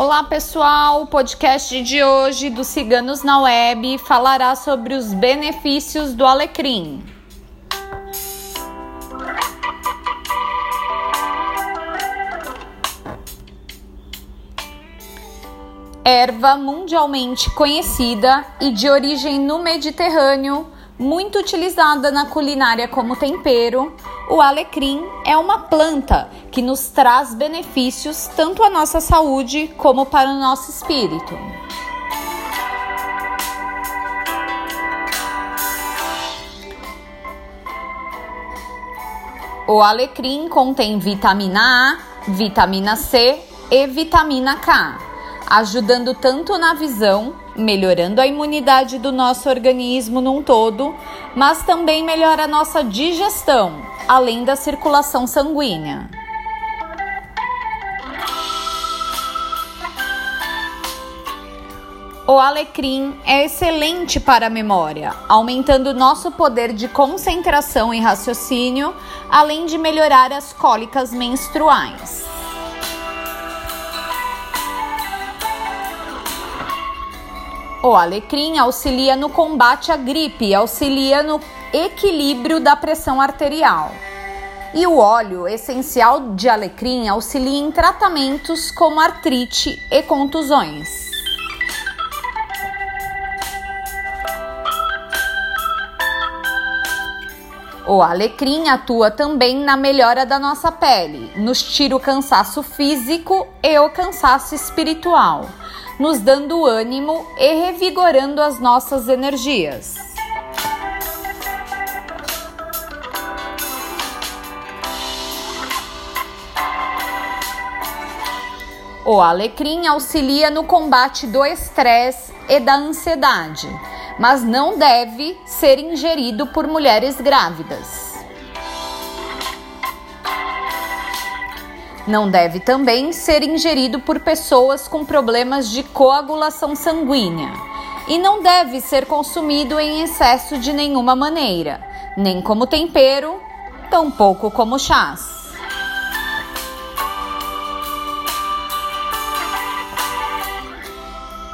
Olá pessoal, o podcast de hoje do Ciganos na Web falará sobre os benefícios do alecrim. Erva mundialmente conhecida e de origem no Mediterrâneo, muito utilizada na culinária como tempero, o alecrim é uma planta que nos traz benefícios tanto à nossa saúde como para o nosso espírito. O alecrim contém vitamina A, vitamina C e vitamina K, ajudando tanto na visão, melhorando a imunidade do nosso organismo num todo, mas também melhora a nossa digestão, além da circulação sanguínea. O alecrim é excelente para a memória, aumentando nosso poder de concentração e raciocínio, além de melhorar as cólicas menstruais. O alecrim auxilia no combate à gripe auxilia no equilíbrio da pressão arterial. E o óleo essencial de alecrim auxilia em tratamentos como artrite e contusões. O alecrim atua também na melhora da nossa pele, nos tira o cansaço físico e o cansaço espiritual nos dando ânimo e revigorando as nossas energias. O alecrim auxilia no combate do estresse e da ansiedade, mas não deve ser ingerido por mulheres grávidas. Não deve também ser ingerido por pessoas com problemas de coagulação sanguínea e não deve ser consumido em excesso de nenhuma maneira, nem como tempero, tampouco como chás.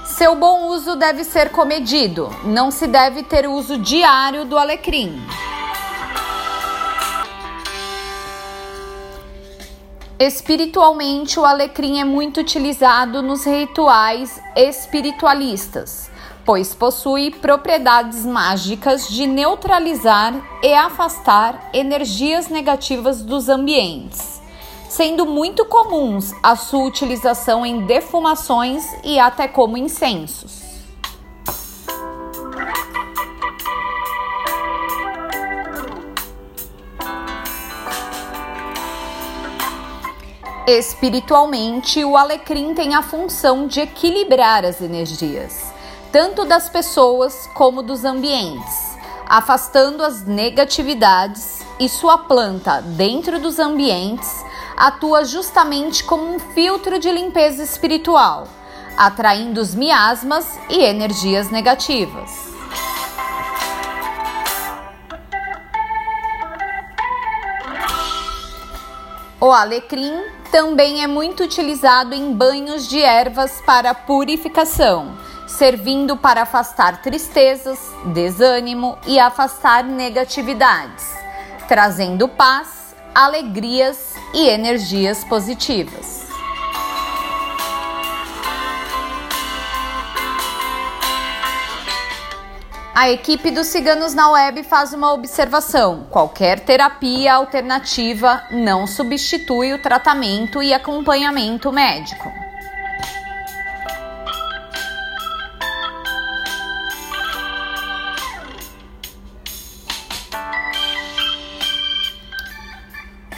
Seu bom uso deve ser comedido, não se deve ter uso diário do alecrim. Espiritualmente, o alecrim é muito utilizado nos rituais espiritualistas, pois possui propriedades mágicas de neutralizar e afastar energias negativas dos ambientes, sendo muito comuns a sua utilização em defumações e até como incensos. Espiritualmente, o alecrim tem a função de equilibrar as energias, tanto das pessoas como dos ambientes, afastando as negatividades, e sua planta, dentro dos ambientes, atua justamente como um filtro de limpeza espiritual, atraindo os miasmas e energias negativas. O alecrim também é muito utilizado em banhos de ervas para purificação, servindo para afastar tristezas, desânimo e afastar negatividades, trazendo paz, alegrias e energias positivas. A equipe dos Ciganos na Web faz uma observação: qualquer terapia alternativa não substitui o tratamento e acompanhamento médico.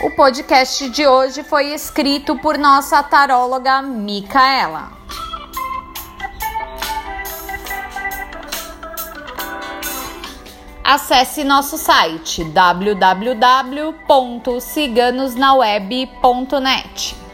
O podcast de hoje foi escrito por nossa taróloga Micaela. Acesse nosso site www.ciganosnaweb.net.